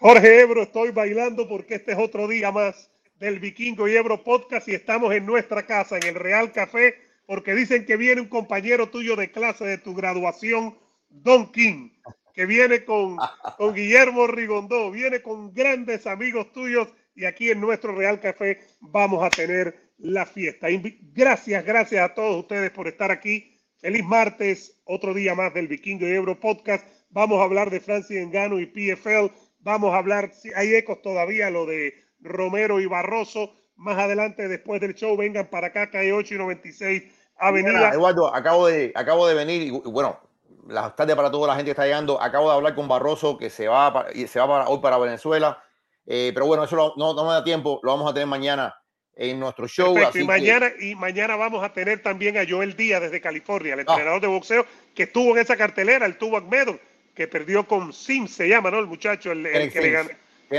Jorge Ebro, estoy bailando porque este es otro día más del Vikingo y Ebro Podcast y estamos en nuestra casa, en el Real Café, porque dicen que viene un compañero tuyo de clase de tu graduación, Don King, que viene con, con Guillermo Rigondó, viene con grandes amigos tuyos y aquí en nuestro Real Café vamos a tener la fiesta. Gracias, gracias a todos ustedes por estar aquí. Feliz martes, otro día más del Vikingo y Ebro Podcast. Vamos a hablar de Francis Engano y PFL Vamos a hablar, hay ecos todavía, lo de Romero y Barroso. Más adelante, después del show, vengan para acá, calle 8 y 96 Avenida. Eduardo, acabo de, acabo de venir y bueno, las tardes para toda la gente que está llegando. Acabo de hablar con Barroso que se va, para, se va para, hoy para Venezuela. Eh, pero bueno, eso no, no, me da tiempo, lo vamos a tener mañana en nuestro show. y, mañana, y mañana vamos a tener también a Joel Díaz desde California, el ah. entrenador de boxeo que estuvo en esa cartelera, el Tubac Medal que perdió con Sim, se llama, ¿no? El muchacho, el, que le ganó.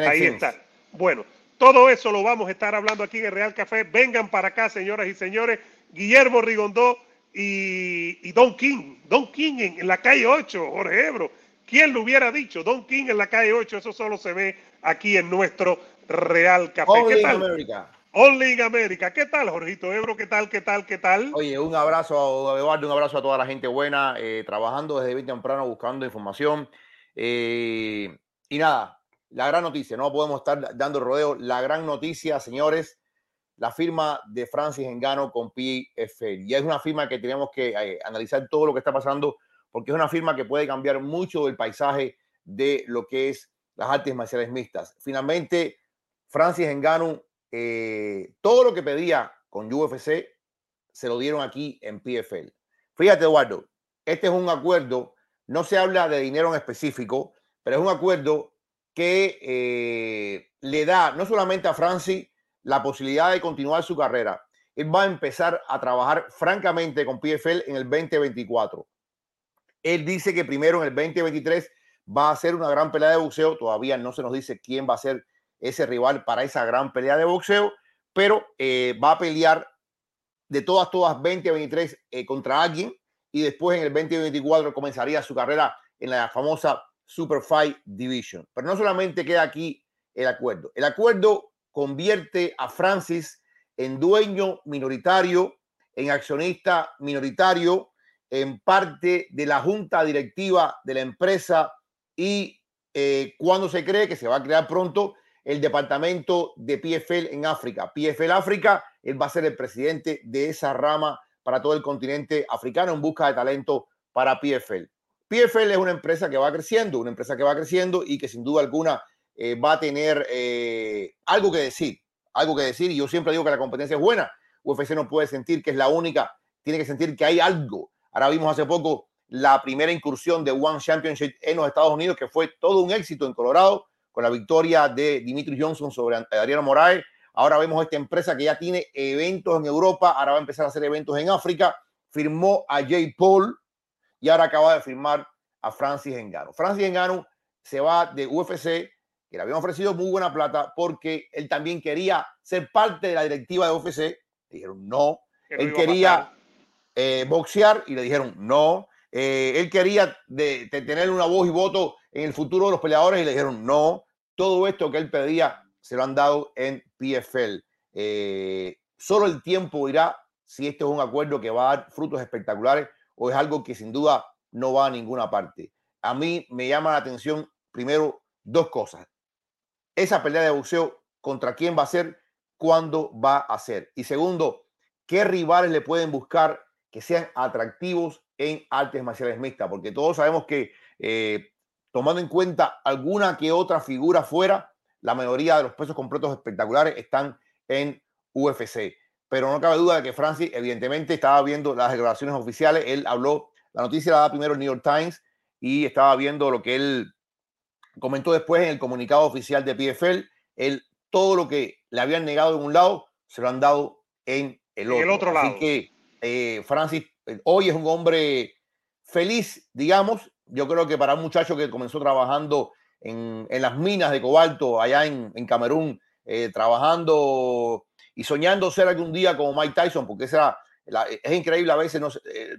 Ahí está. Bueno, todo eso lo vamos a estar hablando aquí en el Real Café. Vengan para acá, señoras y señores. Guillermo Rigondó y, Don King. Don King en, la calle 8, Jorge Ebro. ¿Quién lo hubiera dicho? Don King en la calle 8, eso solo se ve aquí en nuestro Real Café. ¿Qué tal? Only in America. ¿Qué tal, Jorgito Ebro? ¿Qué tal? ¿Qué tal? ¿Qué tal? Oye, un abrazo a Eduardo, un abrazo a toda la gente buena, eh, trabajando desde bien temprano, buscando información. Eh, y nada, la gran noticia, no podemos estar dando rodeo. La gran noticia, señores, la firma de Francis Engano con PFL. Y es una firma que tenemos que eh, analizar todo lo que está pasando, porque es una firma que puede cambiar mucho el paisaje de lo que es las artes marciales mixtas. Finalmente, Francis Engano eh, todo lo que pedía con UFC se lo dieron aquí en PFL. Fíjate, Eduardo, este es un acuerdo, no se habla de dinero en específico, pero es un acuerdo que eh, le da no solamente a Francis la posibilidad de continuar su carrera, él va a empezar a trabajar francamente con PFL en el 2024. Él dice que primero en el 2023 va a hacer una gran pelea de boxeo, todavía no se nos dice quién va a ser ese rival para esa gran pelea de boxeo, pero eh, va a pelear de todas, todas 2023 eh, contra alguien y después en el 2024 comenzaría su carrera en la famosa Super Fight Division. Pero no solamente queda aquí el acuerdo. El acuerdo convierte a Francis en dueño minoritario, en accionista minoritario, en parte de la junta directiva de la empresa y eh, cuando se cree que se va a crear pronto el departamento de PFL en África. PFL África, él va a ser el presidente de esa rama para todo el continente africano en busca de talento para PFL. PFL es una empresa que va creciendo, una empresa que va creciendo y que sin duda alguna eh, va a tener eh, algo que decir, algo que decir. Y yo siempre digo que la competencia es buena. UFC no puede sentir que es la única, tiene que sentir que hay algo. Ahora vimos hace poco la primera incursión de One Championship en los Estados Unidos, que fue todo un éxito en Colorado con la victoria de Dimitri Johnson sobre Adriano Moraes. Ahora vemos esta empresa que ya tiene eventos en Europa, ahora va a empezar a hacer eventos en África. Firmó a Jay Paul y ahora acaba de firmar a Francis Engano. Francis Engano se va de UFC, que le habían ofrecido muy buena plata porque él también quería ser parte de la directiva de UFC. Le dijeron no. él quería eh, boxear y le dijeron no. Eh, él quería tener una voz y voto en el futuro de los peleadores y le dijeron no. Todo esto que él pedía se lo han dado en PFL. Eh, solo el tiempo dirá si este es un acuerdo que va a dar frutos espectaculares o es algo que sin duda no va a ninguna parte. A mí me llama la atención primero dos cosas. Esa pelea de boxeo, ¿contra quién va a ser? ¿Cuándo va a ser? Y segundo, ¿qué rivales le pueden buscar que sean atractivos en artes marciales mixtas? Porque todos sabemos que, eh, tomando en cuenta alguna que otra figura fuera, la mayoría de los pesos completos espectaculares están en UFC. Pero no cabe duda de que Francis, evidentemente, estaba viendo las declaraciones oficiales. Él habló, la noticia la da primero el New York Times y estaba viendo lo que él comentó después en el comunicado oficial de PFL. Él, todo lo que le habían negado en un lado, se lo han dado en el otro. el otro lado. Así que eh, Francis hoy es un hombre feliz, digamos. Yo creo que para un muchacho que comenzó trabajando en, en las minas de cobalto allá en, en Camerún, eh, trabajando y soñando ser algún día como Mike Tyson, porque esa, la, es increíble a veces no, eh,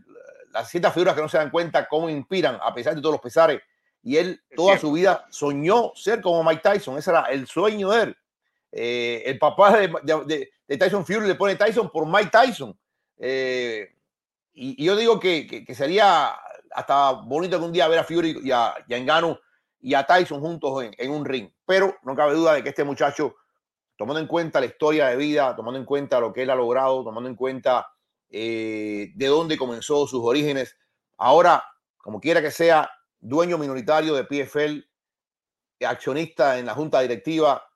las ciertas figuras que no se dan cuenta cómo inspiran a pesar de todos los pesares. Y él toda su vida soñó ser como Mike Tyson, ese era el sueño de él. Eh, el papá de, de, de, Tyson Fury le pone Tyson por Mike Tyson. Eh, y, yo digo que, que, sería hasta bonito que un día ver a Fury y a, y a Engano y a Tyson juntos en, en, un ring. Pero no cabe duda de que este muchacho, tomando en cuenta la historia de vida, tomando en cuenta lo que él ha logrado, tomando en cuenta eh, de dónde comenzó sus orígenes, ahora, como quiera que sea, dueño minoritario de PFL, accionista en la junta directiva,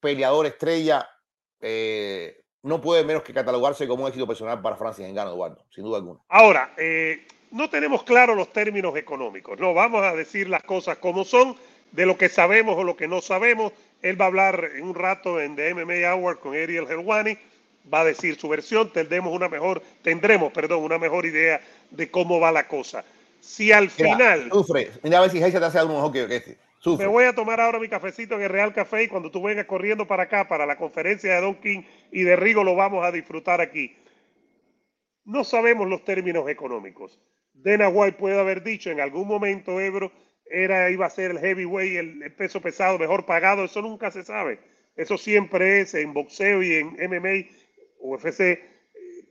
peleador estrella, eh, no puede menos que catalogarse como un éxito personal para Francis Engano, Eduardo, sin duda alguna. Ahora, eh, no tenemos claros los términos económicos, no, vamos a decir las cosas como son, de lo que sabemos o lo que no sabemos. Él va a hablar en un rato en The MMA Hour con Ariel Helwani, va a decir su versión, tendremos una mejor, tendremos, perdón, una mejor idea de cómo va la cosa. Si al Mira, final... Sufre, mira a ver si Geisa te hace algo mejor que este. Me voy a tomar ahora mi cafecito en el Real Café y cuando tú vengas corriendo para acá, para la conferencia de Don King y de Rigo, lo vamos a disfrutar aquí. No sabemos los términos económicos. Dana White puede haber dicho en algún momento, Ebro, era, iba a ser el heavyweight, el, peso pesado mejor pagado. Eso nunca se sabe. Eso siempre es en boxeo y en MMA, UFC,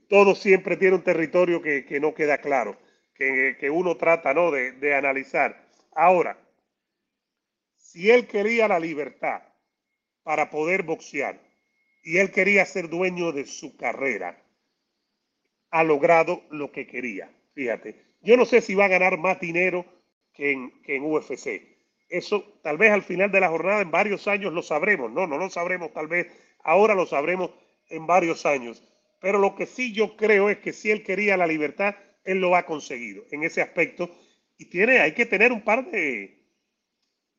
todo siempre tiene un territorio que, no queda claro, que, que uno trata ¿no? de analizar. Ahora, si él quería la libertad para poder boxear y él quería ser dueño de su carrera, ha logrado lo que quería. Fíjate, yo no sé si va a ganar más dinero que en, que en UFC. Eso tal vez al final de la jornada, en varios años lo sabremos. No, no lo sabremos tal vez, ahora lo sabremos en varios años. Pero lo que sí yo creo es que si él quería la libertad, él lo ha conseguido en ese aspecto. Y tiene, hay que tener un par de,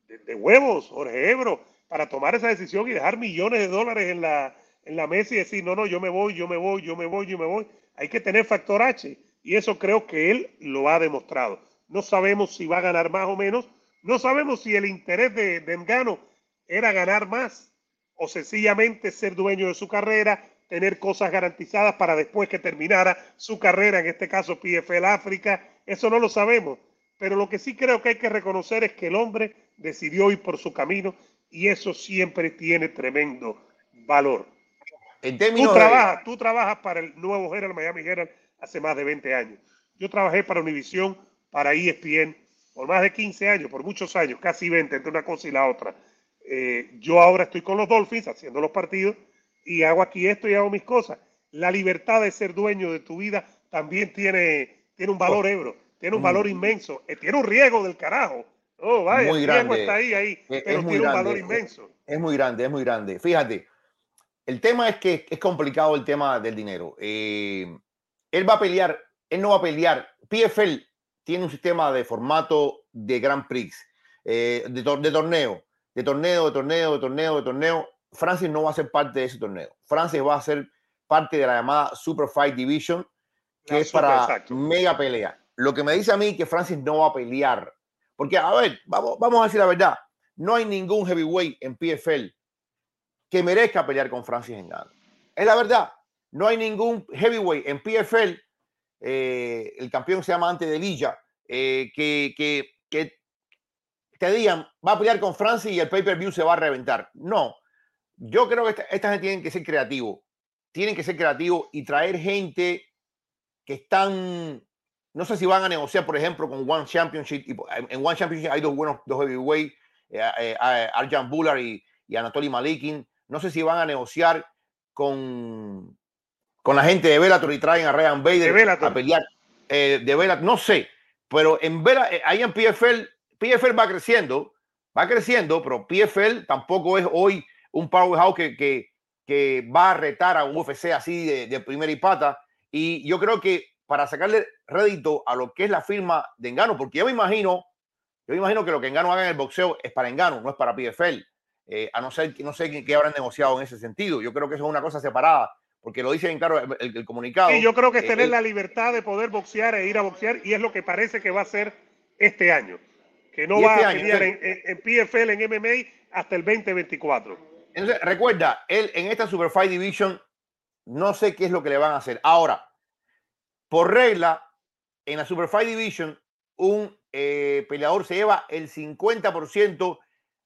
de, de, huevos, Jorge Ebro, para tomar esa decisión y dejar millones de dólares en la, en la mesa y decir, no, no, yo me voy, yo me voy, yo me voy, yo me voy. Hay que tener factor H. Y eso creo que él lo ha demostrado. No sabemos si va a ganar más o menos. No sabemos si el interés de, de Engano era ganar más o sencillamente ser dueño de su carrera, tener cosas garantizadas para después que terminara su carrera, en este caso PFL África. Eso no lo sabemos. Pero lo que sí creo que hay que reconocer es que el hombre decidió ir por su camino y eso siempre tiene tremendo valor. En tú, trabajas, de... tú trabajas para el nuevo Herald, Miami Herald, hace más de 20 años. Yo trabajé para Univision, para ESPN, por más de 15 años, por muchos años, casi 20, entre una cosa y la otra. Eh, yo ahora estoy con los Dolphins haciendo los partidos y hago aquí esto y hago mis cosas. La libertad de ser dueño de tu vida también tiene, tiene un valor, Ebro, tiene un valor inmenso, eh, tiene un riesgo del carajo. Oh, vaya, muy el grande. riesgo está ahí, ahí, es, pero es tiene un valor inmenso. Es muy grande, es muy grande. Fíjate, el tema es que es complicado el tema del dinero. Eh, él va a pelear, él no va a pelear. PFL tiene un sistema de formato de Grand Prix, eh, de, tor de, torneo, de torneo, de torneo, de torneo, de torneo. Francis no va a ser parte de ese torneo. Francis va a ser parte de la llamada Super Fight Division, que La es super, para exacto. mega pelea. Lo que me dice a mí que Francis no va a pelear. Porque, a ver, vamos, vamos a decir la verdad. No hay ningún heavyweight en PFL que merezca pelear con Francis Ngannou. Es la verdad. No hay ningún heavyweight en PFL, eh, el campeón se llama antes de Lilla, eh, que, que, que, te digan, va a pelear con Francis y el pay-per-view se va a reventar. No. Yo creo que esta, esta gente tiene que ser creativo. Tienen que ser creativos y traer gente que están, no sé si van a negociar, por ejemplo, con One Championship. En One Championship hay dos buenos, dos heavyweight. Arjan Bular y, y Anatoly Malikin. No sé si van a negociar con, con la gente de Bellator y traen a Ryan Bader a pelear de Bellator. No sé, pero en Bellator, ahí en PFL, PFL va creciendo, va creciendo, pero PFL tampoco es hoy un powerhouse que, que, que va a retar a un UFC así de, de primera y pata. Y yo creo que para sacarle rédito a lo que es la firma de Engano, porque yo me imagino, yo me imagino que lo que Engano haga en el boxeo es para Engano, no es para PFL. Eh, a no ser que no sé qué, habrán negociado en ese sentido. Yo creo que eso es una cosa separada, porque lo dice en claro el, comunicado. Y yo creo que es eh, tener la libertad de poder boxear e ir a boxear, y es lo que parece que va a ser este año. Que no va este a pelear en, en, PFL, en MMA, hasta el 2024. Entonces, recuerda, él en esta Super Fight Division, no sé qué es lo que le van a hacer. Ahora, por regla, en la Super Fight Division, un eh, peleador se lleva el 50%, o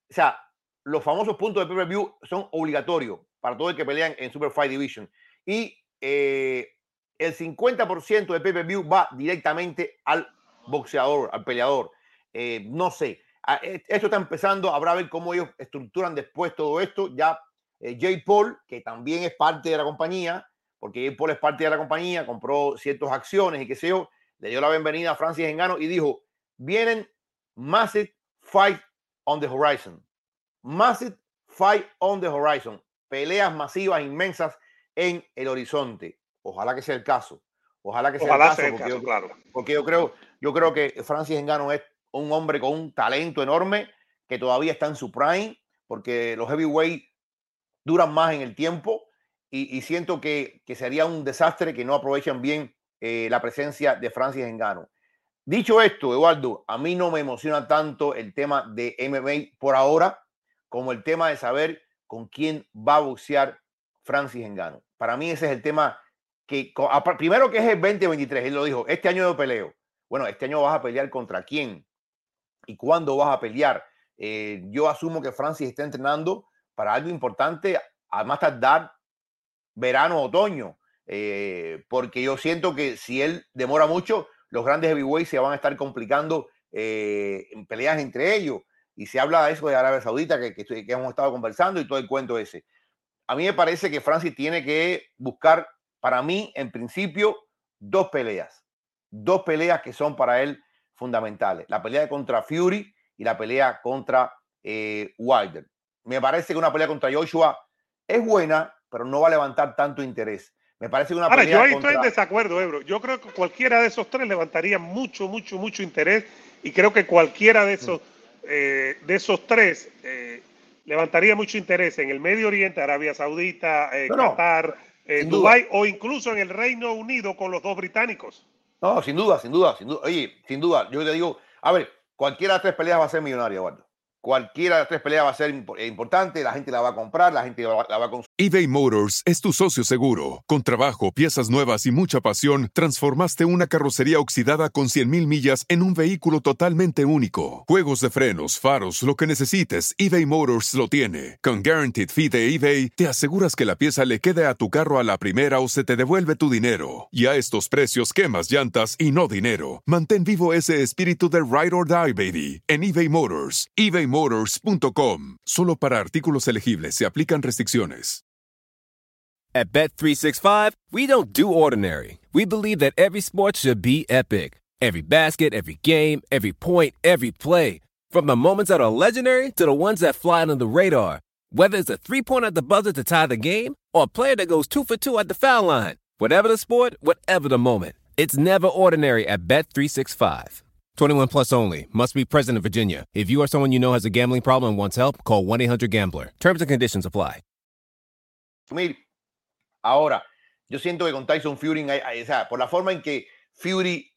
sea, los famosos puntos de pay-per-view son obligatorios para todo el que pelean en Super Fight Division. Y eh, el 50% de pay-per-view va directamente al boxeador, al peleador. Eh, no sé, ah, e, esto está empezando, habrá a ver cómo ellos estructuran después todo esto. Ya Jay Paul, que también es parte de la compañía, porque Paul es parte de la compañía, compró ciertas acciones y qué sé yo, le dio la bienvenida a Francis Engano y dijo, vienen Massive Fight on the Horizon. Massive Fight on the Horizon. Peleas masivas, inmensas en el horizonte. Ojalá que sea el caso. Ojalá que sea el caso, porque, yo, claro. porque yo creo, yo creo que Francis Engano es un hombre con un talento enorme que todavía está en su prime, porque los heavyweight duran más en el tiempo y, siento que, sería un desastre que no aprovechen bien eh, la presencia de Francis Engano. Dicho esto, Eduardo, a mí no me emociona tanto el tema de MMA por ahora como el tema de saber con quién va a boxear Francis Engano. Para mí ese es el tema que, primero que es el 2023, él lo dijo, este año de peleo. Bueno, este año vas a pelear contra quién y cuándo vas a pelear. Eh, yo asumo que Francis está entrenando para algo importante, además tardar verano, otoño, eh, porque yo siento que si él demora mucho, los grandes heavyweights se van a estar complicando eh, en peleas entre ellos. Y se habla de eso de Arabia Saudita, que, que, hemos estado conversando y todo el cuento ese. A mí me parece que Francis tiene que buscar, para mí, en principio, dos peleas. Dos peleas que son para él fundamentales. La pelea contra Fury y la pelea contra eh, Wilder. Me parece que una pelea contra Joshua es buena, pero no va a levantar tanto interés. Me parece una Ahora, yo ahí estoy en desacuerdo, Ebro. Yo creo que cualquiera de esos tres levantaría mucho, mucho, mucho interés y creo que cualquiera de esos, eh, de esos tres eh, levantaría mucho interés en el Medio Oriente, Arabia Saudita, eh, Qatar, Dubái o incluso en el Reino Unido con los dos británicos. No, sin duda, sin duda, sin duda. Oye, sin duda, yo te digo, a ver, cualquiera de las tres peleas va a ser millonaria, Eduardo. Cualquiera de las tres peleas va a ser importante, la gente la va a comprar, la gente la va, a consumir. eBay Motors es tu socio seguro. Con trabajo, piezas nuevas y mucha pasión, transformaste una carrocería oxidada con 100.000 millas en un vehículo totalmente único. Juegos de frenos, faros, lo que necesites, eBay Motors lo tiene. Con Guaranteed Fee de eBay, te aseguras que la pieza le quede a tu carro a la primera o se te devuelve tu dinero. Y a estos precios, quemas llantas y no dinero. Mantén vivo ese espíritu de Ride or Die, baby, en eBay Motors. eBay Motors.com. Solo para artículos elegibles se aplican restricciones. At Bet365, we don't do ordinary. We believe that every sport should be epic. Every basket, every game, every point, every play. From the moments that are legendary to the ones that fly under the radar. Whether it's a three point at the buzzer to tie the game or a player that goes two for two at the foul line. Whatever the sport, whatever the moment. It's never ordinary at Bet365. 21 plus only. Must be present in Virginia. If you or someone you know has a gambling problem and wants help, call 1 800 Gambler. Terms and conditions apply. Ahora, yo siento que con Tyson Fury, o sea, por la forma en que Fury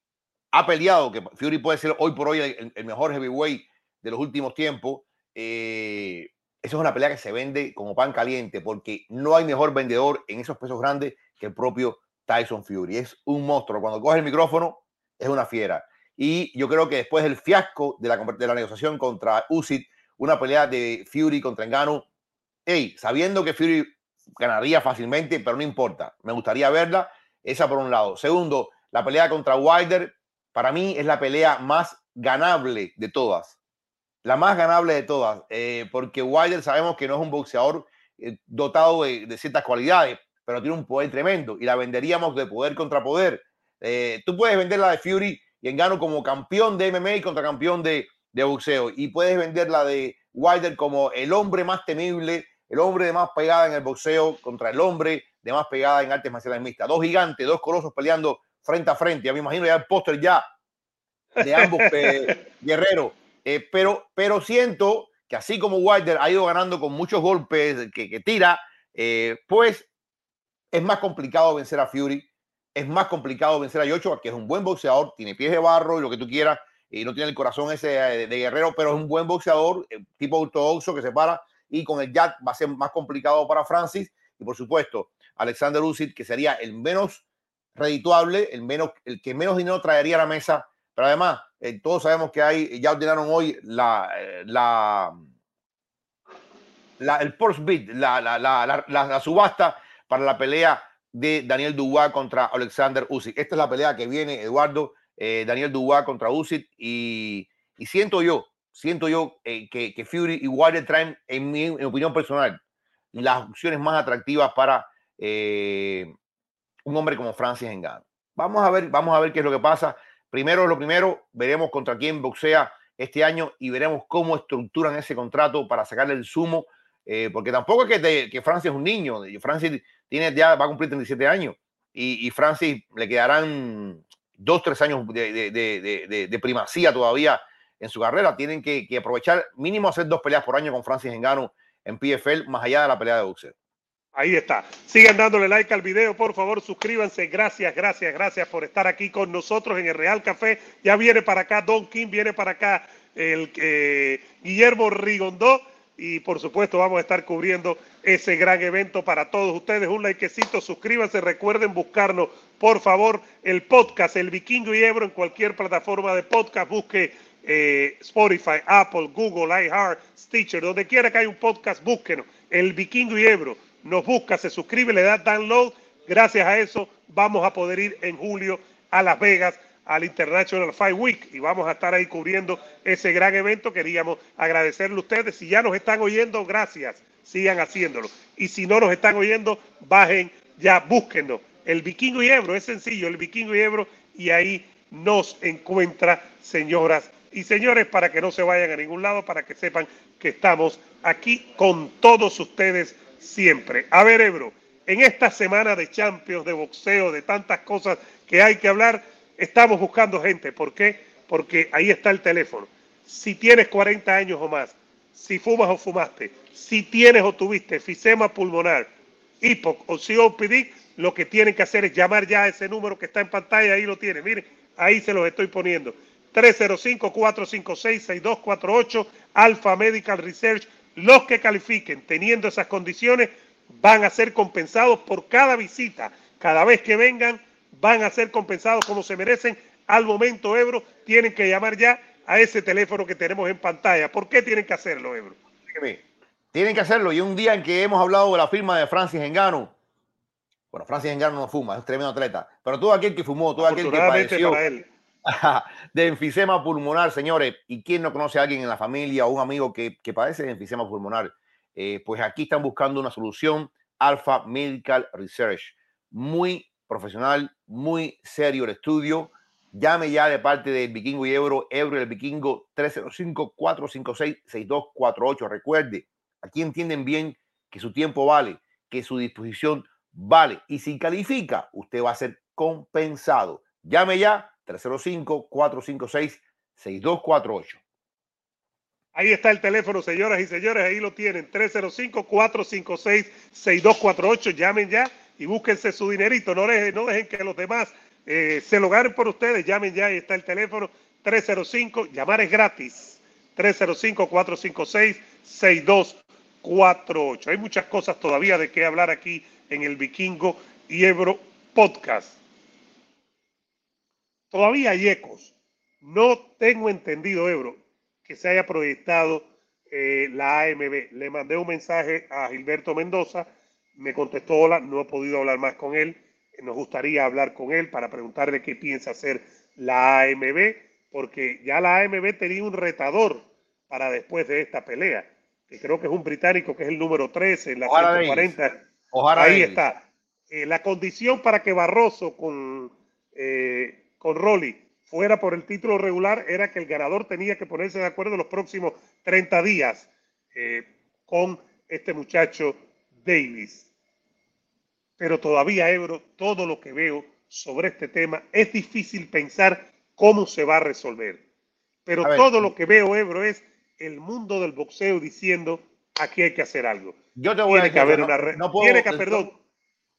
ha peleado, que Fury puede ser hoy por hoy el, el mejor heavyweight de los últimos tiempos, eh, eso es una pelea que se vende como pan caliente, porque no hay mejor vendedor en esos pesos grandes que el propio Tyson Fury. Es un monstruo. Cuando coge el micrófono, es una fiera. Y yo creo que después del fiasco de la, negociación contra Usyk, una pelea de Fury contra Engano, hey, sabiendo que Fury ganaría fácilmente, pero no importa, me gustaría verla, esa por un lado. Segundo, la pelea contra Wilder, para mí es la pelea más ganable de todas. la más ganable de todas, eh, porque Wilder sabemos que no es un boxeador eh, dotado de, ciertas cualidades, pero tiene un poder tremendo y la venderíamos de poder contra poder. Eh, tú puedes vender la de Fury y Engano como campeón de MMA contra campeón de, de boxeo y puedes vender la de Wilder como el hombre más temible, el hombre de más pegada en el boxeo contra el hombre de más pegada en artes marciales mixtas. Dos gigantes, dos colosos peleando frente a frente. Ya me imagino ya el póster ya de ambos guerreros. Eh, pero, pero siento que así como Wilder ha ido ganando con muchos golpes que, tira, eh, pues es más complicado vencer a Fury, es más complicado vencer a Joshua, que es un buen boxeador, tiene pies de barro y lo que tú quieras, y no tiene el corazón ese eh, de, guerrero, pero es un buen boxeador, tipo ortodoxo que se para, y con el jab va a ser más complicado para Francis, y por supuesto, Alexander Usyk, que sería el menos redituable, el, menos, el que menos dinero traería a la mesa, pero además, eh, todos sabemos que hay, ya ordenaron hoy la, eh, la, la el Porsche Bid, la, la, la, subasta para la pelea de Daniel Dubois contra Alexander Usyk. Esta es la pelea que viene, Eduardo, eh, Daniel Dubois contra Usyk y, y siento yo, siento yo que, que, Fury y Wilder traen, en mi, opinión personal, las opciones más atractivas para un hombre como Francis Ngannou. Vamos a ver, vamos a ver qué es lo que pasa. Primero, lo primero, veremos contra quién boxea este año y veremos cómo estructuran ese contrato para sacarle el sumo, eh, porque tampoco es que, que, Francis es un niño, Francis tiene, ya va a cumplir 37 años y, Francis le quedarán dos, tres años de, primacía todavía en su carrera. Tienen que, que, aprovechar mínimo hacer dos peleas por año con Francis Engano en PFL, más allá de la pelea de boxeo. Ahí está. Sigan dándole like al video, por favor, suscríbanse. Gracias, gracias, gracias por estar aquí con nosotros en el Real Café. Ya viene para acá Don King, viene para acá el eh, Guillermo Rigondó y por supuesto vamos a estar cubriendo ese gran evento para todos ustedes. Un likecito, suscríbanse, recuerden buscarnos, por favor, el podcast, el Vikingo y Ebro en cualquier plataforma de podcast. Busque eh, Spotify, Apple, Google, iHeart, Stitcher, donde quiera que haya un podcast, búsquenos. El Vikingo y Ebro nos busca, se suscribe, le da download. Gracias a eso vamos a poder ir en julio a Las Vegas al International Fight Week y vamos a estar ahí cubriendo ese gran evento. Queríamos agradecerle a ustedes. Si ya nos están oyendo, gracias. Sigan haciéndolo. Y si no nos están oyendo, bajen ya, búsquenos. El Vikingo y Ebro, es sencillo, el Vikingo y Ebro, y ahí nos encuentra, señoras y señores, para que no se vayan a ningún lado, para que sepan que estamos aquí con todos ustedes siempre. A ver, Ebro, en esta semana de Champions, de boxeo, de tantas cosas que hay que hablar, estamos buscando gente. ¿Por qué? Porque ahí está el teléfono. Si tienes 40 años o más, si fumas o fumaste, si tienes o tuviste fisema pulmonar, HIPOC o COPD, lo que tienen que hacer es llamar ya a ese número que está en pantalla, ahí lo tienen. Miren, ahí se los estoy poniendo. 305-456-6248, Alpha Medical Research los que califiquen teniendo esas condiciones van a ser compensados por cada visita. Cada vez que vengan van a ser compensados como se merecen. Al momento, Ebro, tienen que llamar ya a ese teléfono que tenemos en pantalla. ¿Por qué tienen que hacerlo, Ebro? Tienen que hacerlo. Y un día en que hemos hablado de la firma de Francis Engano, bueno, Francis Engano no fuma, es un tremendo atleta, pero todo aquel que fumó, todo aquel que padeció, él de enfisema pulmonar, señores. ¿Y quién no conoce a alguien en la familia o un amigo que, padece de enfisema pulmonar? Eh, pues aquí están buscando una solución. Alpha Medical Research. Muy profesional, muy serio el estudio. Llame ya de parte del Vikingo y Euro, Euro y el Vikingo 305-456-6248. Recuerde, aquí entienden bien que su tiempo vale, que su disposición vale. Y si califica, usted va a ser compensado. Llame ya 305-456-6248. Ahí está el teléfono, señoras y señores, ahí lo tienen, 305-456-6248. Llamen ya y búsquense su dinerito, no dejen, no dejen que los demás eh, se lo ganen por ustedes, llamen ya, ahí está el teléfono, 305, llamar es gratis, 305-456-6248. Hay muchas cosas todavía de qué hablar aquí en el Vikingo y Ebro Podcast. Todavía hay ecos. No tengo entendido, Ebro, que se haya proyectado eh, la AMB. Le mandé un mensaje a Gilberto Mendoza, me contestó hola, no he podido hablar más con él. Nos gustaría hablar con él para preguntarle qué piensa hacer la AMB, porque ya la AMB tenía un retador para después de esta pelea, que creo que es un británico que es el número 13 en la 140. Ahí está. Eh, la condición para que Barroso con, eh, con Rolly fuera por el título regular era que el ganador tenía que ponerse de acuerdo en los próximos 30 días eh, con este muchacho Davis. Pero todavía, Ebro, todo lo que veo sobre este tema es difícil pensar cómo se va a resolver. Pero todo lo que veo, Ebro, es el mundo del boxeo diciendo aquí hay que hacer algo. Yo te voy tiene a que haber una tiene que, perdón,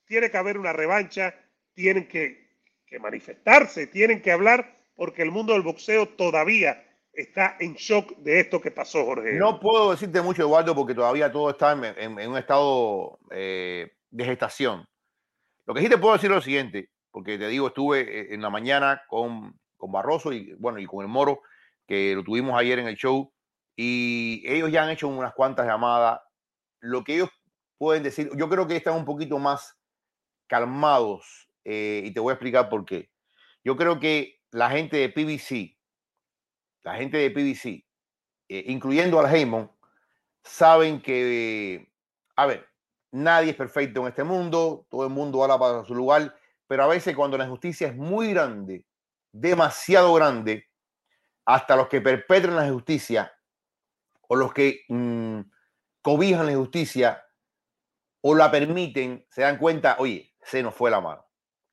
tiene que haber una revancha, tienen que, que manifestarse, tienen que hablar, porque el mundo del boxeo todavía está en shock de esto que pasó, Jorge. No puedo decirte mucho, Eduardo, porque todavía todo está en, un estado eh, de gestación. Lo que sí te puedo decir es lo siguiente, porque te digo, estuve eh, en la mañana con, con Barroso y bueno, y con el Moro, que lo tuvimos ayer en el show, y ellos ya han hecho unas cuantas llamadas. Lo que ellos pueden decir, yo creo que están un poquito más calmados eh, y te voy a explicar por qué. Yo creo que la gente de PBC, la gente de PBC, eh, incluyendo al Heyman, saben que, a ver, nadie es perfecto en este mundo, todo el mundo habla para su lugar, pero a veces cuando la injusticia es muy grande, demasiado grande, hasta los que perpetran la justicia o los que mm, cobijan la justicia o la permiten, se dan cuenta, oye, se nos fue la mano,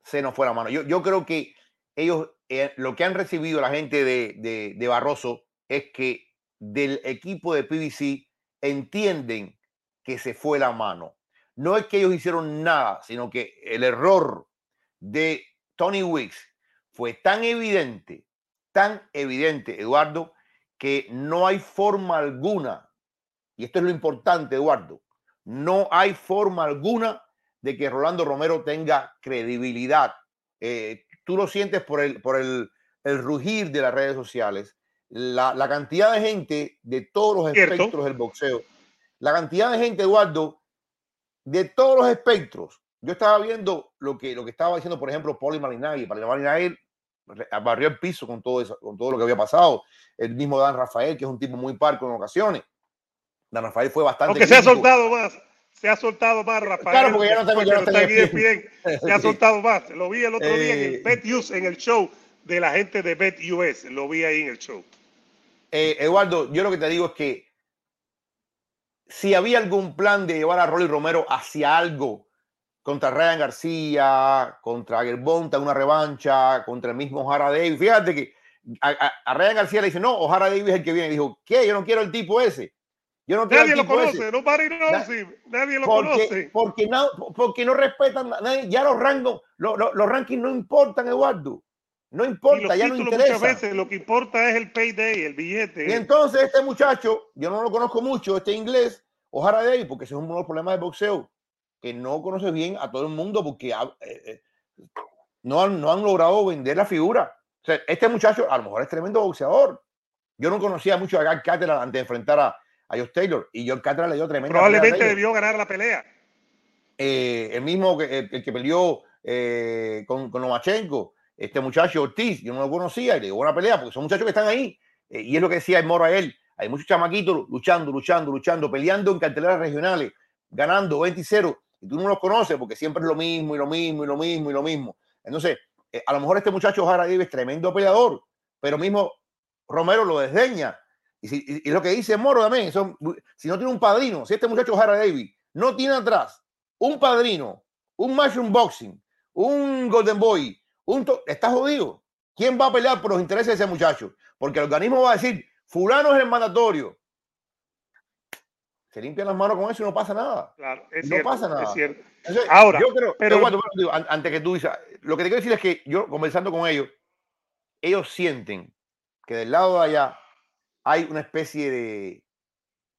se nos fue la mano. Yo, yo creo que ellos, eh, lo que han recibido la gente de, de, Barroso es que del equipo de PBC entienden que se fue la mano. No es que ellos hicieron nada, sino que el error de Tony Wicks fue tan evidente, tan evidente, Eduardo, que no hay forma alguna, y esto es lo importante, Eduardo, no hay forma alguna de que Rolando Romero tenga credibilidad. Eh, tú lo sientes por el, por el, rugir de las redes sociales, la, cantidad de gente de todos los espectros del boxeo, la cantidad de gente, Eduardo, de todos los espectros. Yo estaba viendo lo que, lo que estaba diciendo, por ejemplo, Poli Malinagui. Poli Malinagui barrió el piso con todo eso, con todo lo que había pasado. El mismo Dan Rafael, que es un tipo muy parco en ocasiones. Dan Rafael fue bastante. Aunque más se ha soltado más, Rafael. Claro, porque ya no tengo, ya no bien, se ha soltado más. Lo vi el otro día en el eh, Bet en el show de la gente de Bet US. Lo vi ahí en el show. Eh, Eduardo, yo lo que te digo es que si había algún plan de llevar a Rolly Romero hacia algo contra Ryan García, contra Gerbonta, una revancha, contra el mismo Jara Davis. Fíjate que a, Ryan García le dice, no, Ojara Davis es el que viene. dijo, ¿qué? Yo no quiero el tipo ese. Yo no nadie lo conoce, no nadie lo conoce. Porque no, porque no respetan, nadie, ya los rangos, los, los, rankings no importan, Eduardo. No importa, ya no interesa. Muchas veces lo que importa es el payday, el billete. Y entonces este muchacho, yo no lo conozco mucho, este inglés, Ojara Davis, porque ese es uno de los problemas del boxeo que no conoce bien a todo el mundo porque eh, eh, no, han, no han logrado vender la figura. O sea, este muchacho a lo mejor es tremendo boxeador. Yo no conocía mucho a Gary Caterham antes de enfrentar a, a Josh Taylor y John Caterham le dio tremendo. Probablemente debió ganar la pelea. Eh, el mismo que, el, que peleó con, con Lomachenko, este muchacho Ortiz, yo no lo conocía y le dio una pelea porque son muchachos que están ahí. y es lo que decía el Moro a él. Hay muchos chamaquitos luchando, luchando, luchando, peleando en carteleras regionales, ganando 20-0 y tú no los conoces porque siempre es lo mismo y lo mismo y lo mismo y lo mismo. Entonces, eh, a lo mejor este muchacho Jara Davis es tremendo peleador, pero mismo Romero lo desdeña. Y, si, y, lo que dice Moro también, son, si no tiene un padrino, si este muchacho Jara Davis no tiene atrás un padrino, un mushroom boxing, un golden boy, un está jodido. ¿Quién va a pelear por los intereses de ese muchacho? Porque el organismo va a decir, fulano es el mandatorio, se limpian las manos con eso y no pasa nada. Claro, es no pasa nada. Es cierto. Ahora, yo creo, pero, antes que tú dices, lo que te quiero decir es que yo conversando con ellos, ellos sienten que del lado de allá hay una especie de,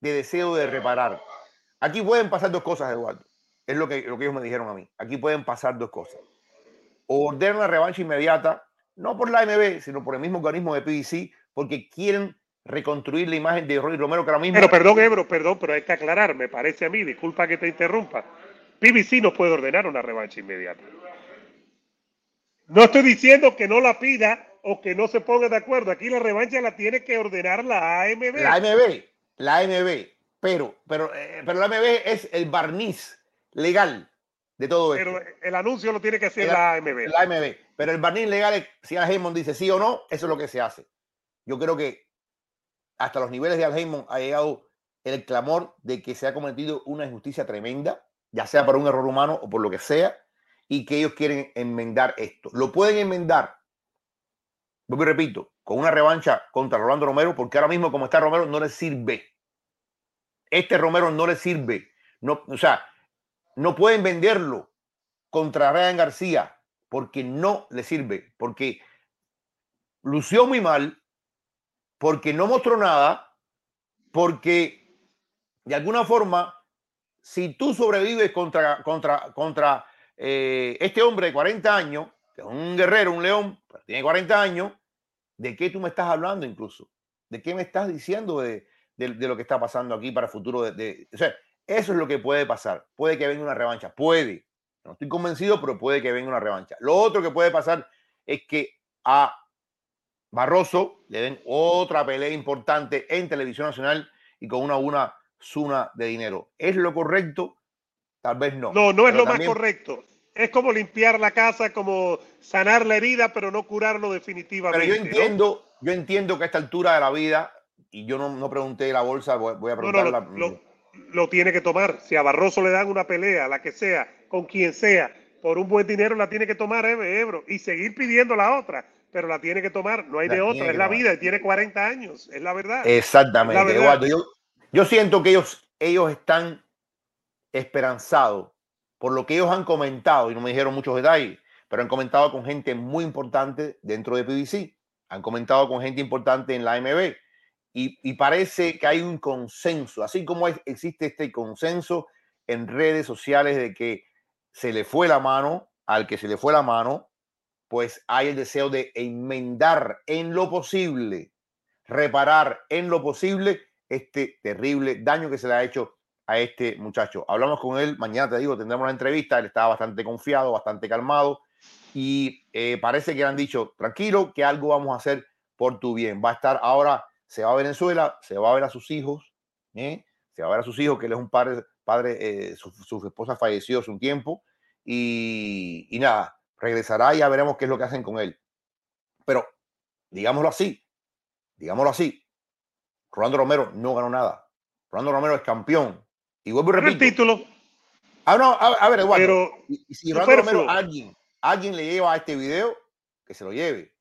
de deseo de reparar. Aquí pueden pasar dos cosas, Eduardo. Es lo que, lo que ellos me dijeron a mí. Aquí pueden pasar dos cosas. O ordenan la revancha inmediata, no por la AMB, sino por el mismo organismo de PDC, porque quieren reconstruir la imagen de Roy Romero que ahora mismo. Pero perdón, Ebro, perdón, pero hay que aclarar, me parece a mí, disculpa que te interrumpa. PBC no puede ordenar una revancha inmediata. No estoy diciendo que no la pida o que no se pongan de acuerdo. Aquí la revancha la tiene que ordenar la AMB. La AMB, la AMB, pero, pero, eh, pero la AMB es el barniz legal de todo esto. Pero el anuncio lo tiene que hacer la AMB. La AMB. Pero el barniz legal es, si Al Heyman dice sí o no, eso es lo que se hace. Yo creo que hasta los niveles de Al Heyman ha llegado el clamor de que se ha cometido una injusticia tremenda, ya sea por un error humano o por lo que sea, y que ellos quieren enmendar esto. Lo pueden enmendar, vuelvo repito, con una revancha contra Rolando Romero, porque ahora mismo como está Romero no le sirve. Este Romero no le sirve. No, o sea, no pueden venderlo contra Ryan García porque no le sirve, porque lució muy mal, porque no mostró nada, porque de alguna forma, si tú sobrevives contra, contra, contra eh, este hombre de 40 años, que es un guerrero, un león, tiene 40 años, ¿de qué tú me estás hablando incluso? ¿De qué me estás diciendo de, lo que está pasando aquí para el futuro? De, o sea, eso es lo que puede pasar. Puede que venga una revancha, puede. No estoy convencido, pero puede que venga una revancha. Lo otro que puede pasar es que a Barroso le den otra pelea importante en televisión nacional y con una, una suma de dinero. ¿Es lo correcto? Tal vez no. No, no es lo más correcto. Es como limpiar la casa, como sanar la herida, pero no curarlo definitivamente. Pero yo entiendo, yo entiendo que a esta altura de la vida, y yo no, no pregunté la bolsa, voy, a preguntarla. lo, lo, tiene que tomar. Si a Barroso le dan una pelea, la que sea, con quien sea, por un buen dinero la tiene que tomar Ebro y seguir pidiendo la otra, pero la tiene que tomar, no hay de otra, es la vida y tiene 40 años, es la verdad. Exactamente, Eduardo. Yo, yo siento que ellos, ellos están esperanzado por lo que ellos han comentado, y no me dijeron muchos detalles, pero han comentado con gente muy importante dentro de PBC, han comentado con gente importante en la AMB, y, parece que hay un consenso, así como existe este consenso en redes sociales de que se le fue la mano al que se le fue la mano, pues hay el deseo de enmendar en lo posible, reparar en lo posible este terrible daño que se le ha hecho a este muchacho. Hablamos con él, mañana te digo, tendremos una entrevista, él estaba bastante confiado, bastante calmado y eh, parece que le han dicho, tranquilo, que algo vamos a hacer por tu bien. Va a estar ahora, se va a Venezuela, se va a ver a sus hijos, ¿eh? se va a ver a sus hijos, que él es un padre, padre eh, su, esposa falleció hace un tiempo y, y nada, regresará y ya veremos qué es lo que hacen con él. Pero, digámoslo así, digámoslo así, Rolando Romero no ganó nada. Rolando Romero es campeón, y vuelvo y repito. El título. Ah, no, a, ver, Eduardo. Pero, y, si Romero, alguien, alguien le lleva a este video, que se lo lleve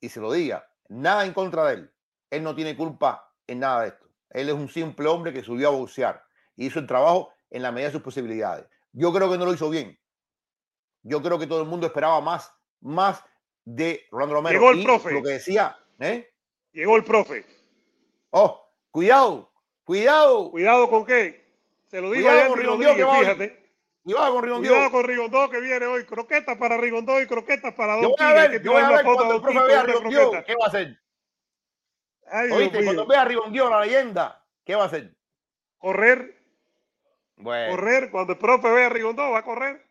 y se lo diga. Nada en contra de él. Él no tiene culpa en nada de esto. Él es un simple hombre que subió a boxear y hizo el trabajo en la medida de sus posibilidades. Yo creo que no lo hizo bien. Yo creo que todo el mundo esperaba más, más de Rolando Romero. Llegó el profe. Lo que decía, ¿eh? Llegó el profe. Oh, cuidado, cuidado. ¿Cuidado con qué? Se lo digo a Rodríguez, fíjate. Cuidado con Rigondó. Cuidado con Rigondó que viene hoy. Croquetas para Rigondó y croquetas para Don Yo voy a ver, yo voy a ver cuando el profe vea a Rigondó, ¿qué va a hacer? Ay, Oíste, cuando vea a Rigondó, la leyenda, ¿qué va a hacer? Correr. Bueno. Correr. Cuando el profe vea a Rigondó, va a correr.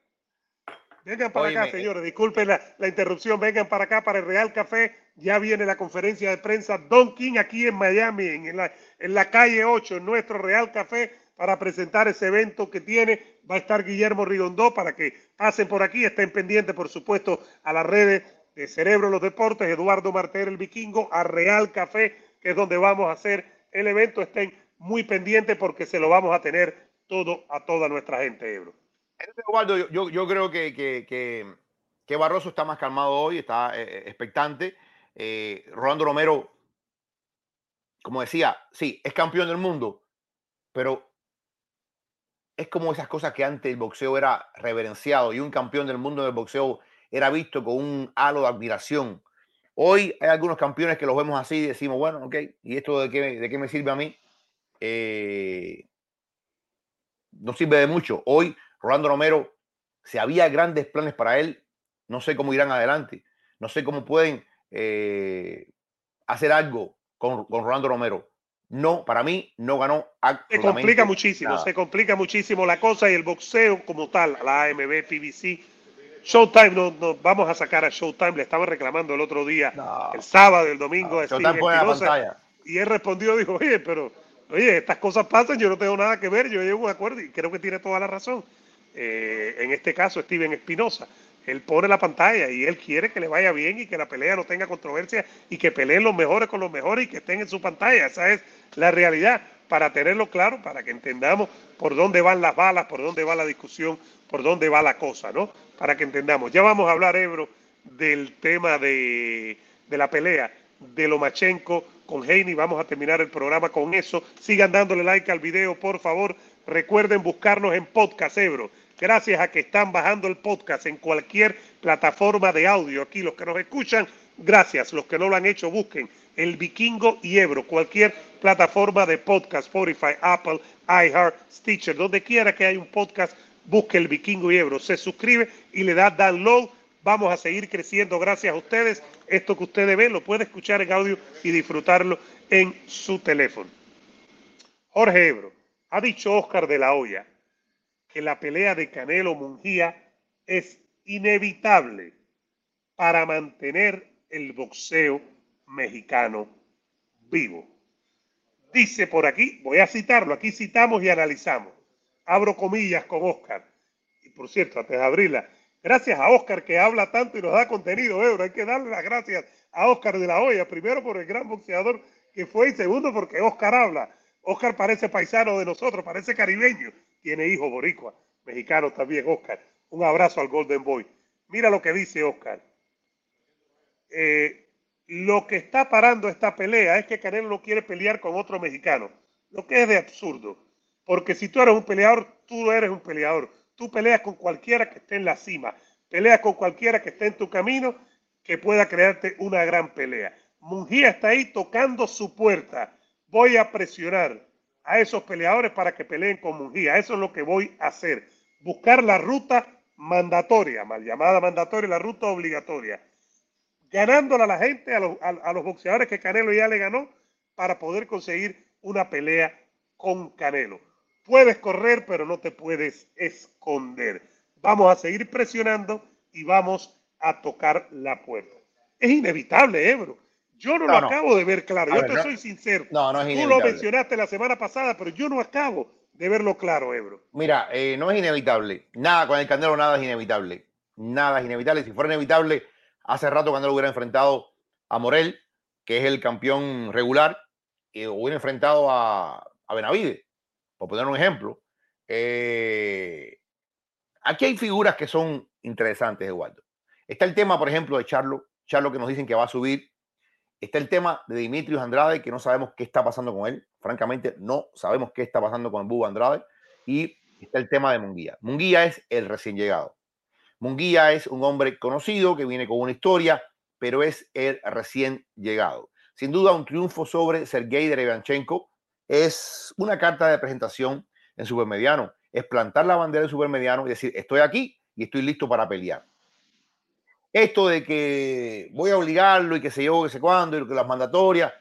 Vengan para acá, señores. Disculpen la, la, interrupción. Vengan para acá, para el Real Café. Ya viene la conferencia de prensa Don King aquí en Miami, en la, en la calle 8, en nuestro Real Café para presentar ese evento que tiene. Va a estar Guillermo Rigondó para que pasen por aquí, estén pendientes, por supuesto, a las redes de Cerebro los Deportes, Eduardo Martel el Vikingo, a Real Café, que es donde vamos a hacer el evento. Estén muy pendientes porque se lo vamos a tener todo a toda nuestra gente, Ebro. Eduardo, yo, yo creo que, que, que, Barroso está más calmado hoy, está eh, eh, expectante. Eh, Rolando Romero, como decía, sí, es campeón del mundo, pero es como esas cosas que antes el boxeo era reverenciado y un campeón del mundo del boxeo era visto con un halo de admiración. Hoy hay algunos campeones que los vemos así y decimos, bueno, ok, ¿y esto de qué, de qué me sirve a mí? Eh, no sirve de mucho. Hoy Rolando Romero, si había grandes planes para él, no sé cómo irán adelante. No sé cómo pueden eh, hacer algo con, con Rolando Romero. No, para mí no ganó. Se complica muchísimo, se complica muchísimo la cosa y el boxeo como tal, la AMB, PBC, Showtime, no, vamos a sacar a Showtime, le estaba reclamando el otro día, el sábado, el domingo, y él respondió, dijo, oye, pero, oye, estas cosas pasan, yo no tengo nada que ver, yo llevo un acuerdo y creo que tiene toda la razón. Eh, en este caso, Steven Espinosa, él pone la pantalla y él quiere que le vaya bien y que la pelea no tenga controversia y que peleen los mejores con los mejores y que estén en su pantalla. Esa es la realidad para tenerlo claro, para que entendamos por dónde van las balas, por dónde va la discusión, por dónde va la cosa, ¿no? Para que entendamos. Ya vamos a hablar, Ebro, del tema de, la pelea de Lomachenko con Heini. Vamos a terminar el programa con eso. Sigan dándole like al video, por favor. Recuerden buscarnos en podcast, Ebro. Gracias a que están bajando el podcast en cualquier plataforma de audio. Aquí los que nos escuchan, gracias. Los que no lo han hecho, busquen el Vikingo y Ebro. Cualquier plataforma de podcast, Spotify, Apple, iHeart, Stitcher, donde quiera que haya un podcast, busque el Vikingo y Ebro. Se suscribe y le da download. Vamos a seguir creciendo gracias a ustedes. Esto que ustedes ven lo puede escuchar en audio y disfrutarlo en su teléfono. Jorge Ebro, ha dicho Oscar de la Hoya que la pelea de Canelo Mungía es inevitable para mantener el boxeo mexicano vivo. Dice por aquí, voy a citarlo, aquí citamos y analizamos. Abro comillas con Oscar. Y por cierto, antes de abrirla, gracias a Oscar que habla tanto y nos da contenido, Ebro. Hay que darle las gracias a Oscar de la Hoya, primero por el gran boxeador que fue y segundo porque Oscar habla. Oscar parece paisano de nosotros, parece caribeño, tiene hijo boricua, mexicano también, Oscar. Un abrazo al Golden Boy. Mira lo que dice Oscar. Eh, lo que está parando esta pelea es que Canelo no quiere pelear con otro mexicano, lo que es de absurdo. Porque si tú eres un peleador, tú eres un peleador. Tú peleas con cualquiera que esté en la cima, peleas con cualquiera que esté en tu camino que pueda crearte una gran pelea. Mungía está ahí tocando su puerta. Voy a presionar a esos peleadores para que peleen con Mungía. Eso es lo que voy a hacer. Buscar la ruta mandatoria, mal llamada mandatoria, la ruta obligatoria ganándole a la gente, a los, boxeadores que Canelo ya le ganó, para poder conseguir una pelea con Canelo. Puedes correr, pero no te puedes esconder. Vamos a seguir presionando y vamos a tocar la puerta. Es inevitable, Ebro. Yo no, lo acabo de ver claro. yo te soy sincero. No, no es Tú lo mencionaste la semana pasada, pero yo no acabo de verlo claro, Ebro. Mira, eh, no es inevitable. Nada con el Canelo, nada es inevitable. Nada es inevitable. Si fuera inevitable, Hace rato cuando lo hubiera enfrentado a Morel, que es el campeón regular, y hubiera enfrentado a, a Benavide, por poner un ejemplo. Eh, aquí hay figuras que son interesantes, Eduardo. Está el tema, por ejemplo, de Charlo, Charlo que nos dicen que va a subir. Está el tema de Dimitrios Andrade, que no sabemos qué está pasando con él. Francamente, no sabemos qué está pasando con Búho Andrade. Y está el tema de Munguía. Munguía es el recién llegado. Munguía es un hombre conocido que viene con una historia, pero es el recién llegado. Sin duda, un triunfo sobre Sergei Derevanchenko es una carta de presentación en Supermediano. Es plantar la bandera de Supermediano y decir, estoy aquí y estoy listo para pelear. Esto de que voy a obligarlo y que se yo, que sé cuándo, y que las mandatorias,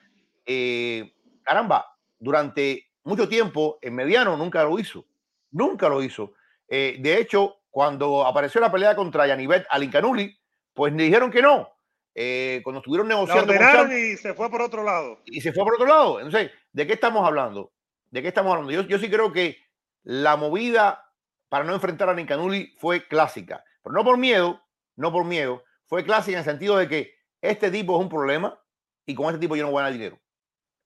eh, caramba, durante mucho tiempo en Mediano nunca lo hizo. Nunca lo hizo. Eh, de hecho, cuando apareció la pelea contra Yanivet Alincanuli, pues le dijeron que no. Eh, cuando estuvieron negociando. y se fue por otro lado. Y se fue por otro lado. Entonces, ¿de qué estamos hablando? ¿De qué estamos hablando? Yo, yo sí creo que la movida para no enfrentar a Alincanuli fue clásica. Pero no por miedo, no por miedo. Fue clásica en el sentido de que este tipo es un problema y con este tipo yo no voy a ganar dinero.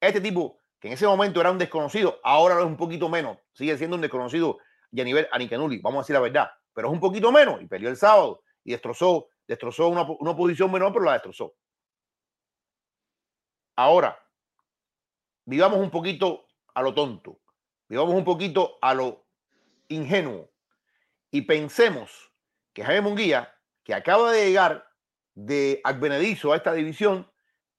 Este tipo, que en ese momento era un desconocido, ahora lo es un poquito menos. Sigue siendo un desconocido y a nivel Anincanuli, vamos a decir la verdad pero es un poquito menos y peleó el sábado y destrozó, destrozó una, una posición menor, pero la destrozó. Ahora, vivamos un poquito a lo tonto, vivamos un poquito a lo ingenuo y pensemos que Jaime Munguía, que acaba de llegar de Advenedizo a esta división,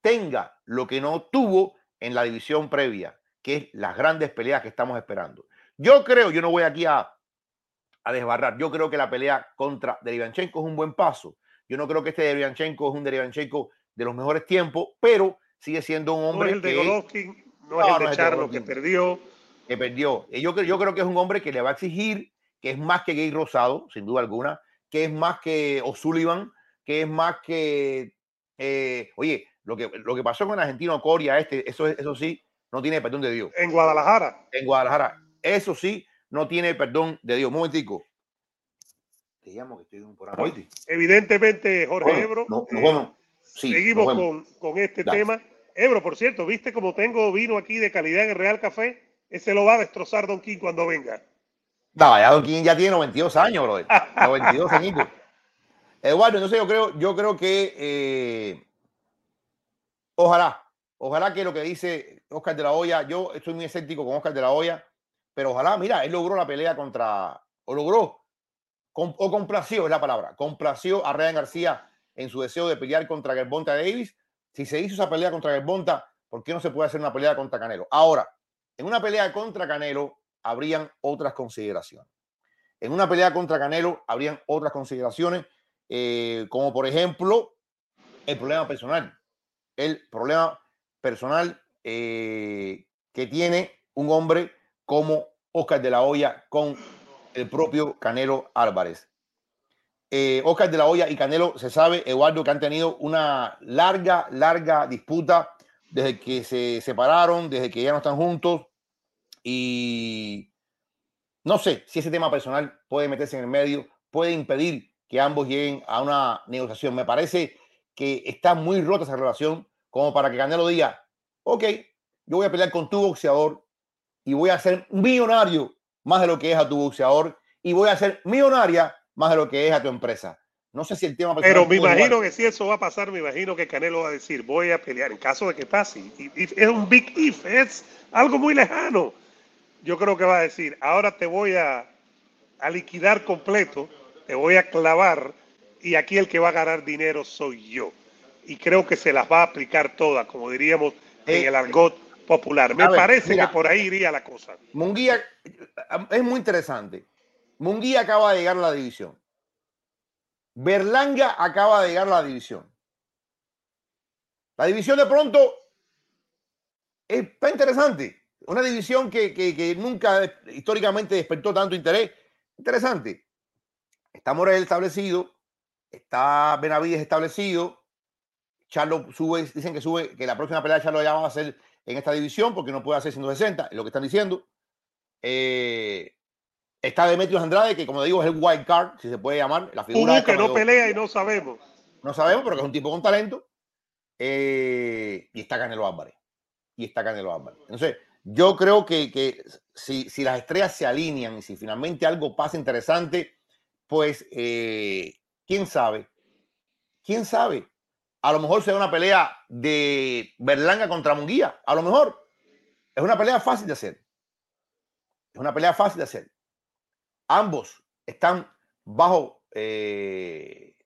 tenga lo que no tuvo en la división previa, que es las grandes peleas que estamos esperando. Yo creo, yo no voy aquí a, a desbarrar. Yo creo que la pelea contra Derivanchenko es un buen paso. Yo no creo que este Derivanchenko es un Derivanchenko de los mejores tiempos, pero sigue siendo un hombre. No es el de Golovkin, no, es el de Charlo que perdió. Que perdió. Yo, yo creo que es un hombre que le va a exigir, que es más que Gay Rosado, sin duda alguna, que es más que O'Sullivan, que es más que, eh, oye, lo que, lo que pasó con el argentino Coria, este, eso, eso sí, no tiene perdón de Dios. En Guadalajara. En Guadalajara. Eso sí, no tiene perdón de Dios. Un momentico. Te llamo que estoy por ahí. Evidentemente, Jorge Ebro. Eh, seguimos con, con, este tema. Ebro, por cierto, ¿viste como tengo vino aquí de calidad en el Real Café? Ese lo va a destrozar Don King cuando venga. No, ya Don King ya tiene 92 años, brother. 92 añitos. Eduardo, entonces yo creo, yo creo que eh, ojalá, ojalá que lo que dice Oscar de la Hoya, yo estoy muy escéptico con Oscar de la Hoya, pero ojalá, mira, él logró la pelea contra, o logró, o complació, es la palabra, complació a Ryan García en su deseo de pelear contra Gerbonta Davis. Si se hizo esa pelea contra Gerbonta, ¿por qué no se puede hacer una pelea contra Canelo? Ahora, en una pelea contra Canelo habrían otras consideraciones. En una pelea contra Canelo habrían otras consideraciones eh, como por ejemplo el problema personal, el problema personal eh, que tiene un hombre como Oscar de la Hoya con el propio Canelo Álvarez. Eh, Oscar de la Hoya y Canelo se sabe, Eduardo, que han tenido una larga, larga disputa desde que se separaron, desde que ya no están juntos. Y no sé si ese tema personal puede meterse en el medio, puede impedir que ambos lleguen a una negociación. Me parece que está muy rota esa relación como para que Canelo diga, ok, yo voy a pelear con tu boxeador y voy a ser millonario más de lo que es a tu boxeador y voy a ser millonaria más de lo que es a tu empresa. No sé si el tema... Pero me imagino que si eso va a pasar, me imagino que Canelo va a decir, voy a pelear en caso de que pase. es un big if, es algo muy lejano. Yo creo que va a decir, ahora te voy a, a liquidar completo te voy a clavar y aquí el que va a ganar dinero soy yo. Y creo que se las va a aplicar todas, como diríamos en eh, el argot popular. Me parece que por ahí iría la cosa. Munguía es muy interesante. Munguía acaba de llegar a la división. Berlanga acaba de llegar a la división. La división de pronto está interesante. Una división que, que nunca históricamente despertó tanto interés. Interesante. Está Morel establecido, está Benavides establecido. Charlo sube, dicen que sube, que la próxima pelea de Charlo ya va a ser en esta división porque no puede hacer 160, es lo que están diciendo. Eh, está Demetrios Andrade, que como digo es el wild card, si se puede llamar. La figura que no pelea y no sabemos. No sabemos, pero que es un tipo con talento. Eh, y está Canelo Álvarez. Y está Canelo Álvarez. Entonces, yo creo que, que si, si, las estrellas se alinean y si finalmente algo pasa interesante, pues eh, quién sabe, quién sabe. A lo mejor sea una pelea de Berlanga contra Munguía, a lo mejor. Es una pelea fácil de hacer. Es una pelea fácil de hacer. Ambos están bajo eh,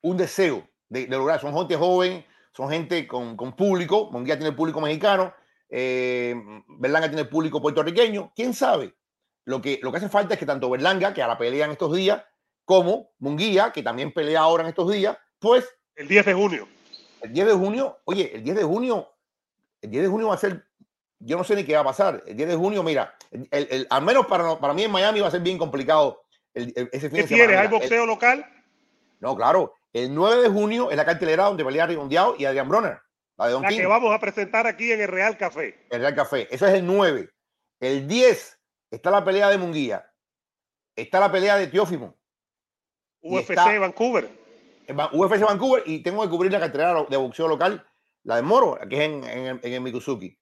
un deseo de, lograr. Son gente joven, son gente con, público. Munguía tiene público mexicano, eh, Berlanga tiene público puertorriqueño. ¿Quién sabe? Lo que, lo que hace falta es que tanto Berlanga, que ahora pelea en estos días, como Munguía, que también pelea ahora en estos días, pues... El 10 de junio. El 10 de junio, oye, el 10 de junio, el 10 de junio va a ser, yo no sé ni qué va a pasar. El 10 de junio, mira, el, al menos para, para mí en Miami va a ser bien complicado ese fin ¿Qué tiene? ¿Hay boxeo local? No, claro. El 9 de junio es la cartelera donde pelea Rigondeado y Adrian Bronner. La, de Don la que vamos a presentar aquí en el Real Café. El Real Café. Eso es el 9. El 10 está la pelea de Munguía, está la pelea de Teófimo. UFC Vancouver. UFC Vancouver y tengo que cubrir la cartera de boxeo local, la de Moro, que es en, en, en el Mikuzuki.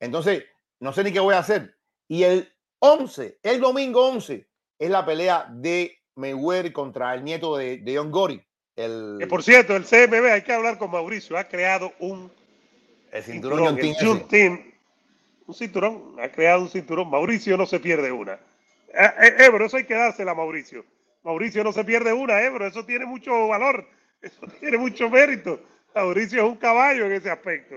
Entonces, no sé ni qué voy a hacer. Y el 11, el domingo 11, es la pelea de Mayweather contra el nieto de, de John Gory. El... Que por cierto, el CMB, hay que hablar con Mauricio, ha creado un el cinturón, cinturón un cinturón, ha creado un cinturón. Mauricio no se pierde una. Eh, eh, Ebro, eso hay que dársela Mauricio. Mauricio no se pierde una, Ebro, eso tiene mucho valor, eso tiene mucho mérito. Mauricio es un caballo en ese aspecto.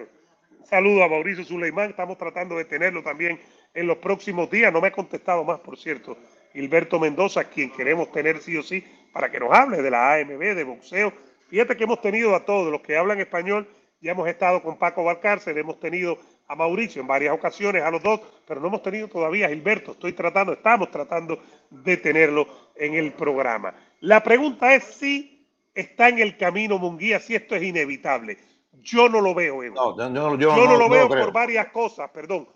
Saludo a Mauricio Suleimán, estamos tratando de tenerlo también en los próximos días. No me ha contestado más, por cierto, Gilberto Mendoza, quien queremos tener sí o sí para que nos hable de la AMB, de boxeo. Fíjate que hemos tenido a todos los que hablan español. Ya hemos estado con Paco Valcárcel, hemos tenido a Mauricio en varias ocasiones, a los dos, pero no hemos tenido todavía a Gilberto. Estoy tratando, estamos tratando de tenerlo en el programa. La pregunta es si está en el camino Munguía, si esto es inevitable. Yo no lo veo, Evo. No, yo, no, lo veo por varias cosas, perdón.